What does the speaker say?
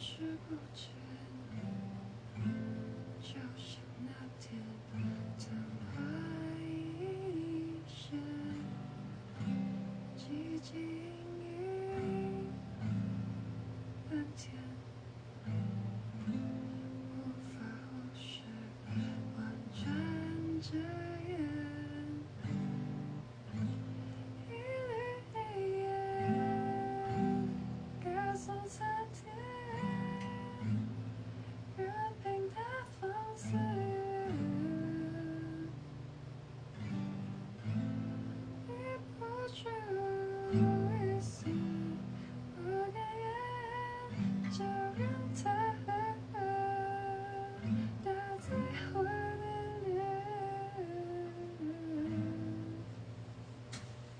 是不见，就像那天沧海一线，寂静一半天，无法忽视完整。你不去。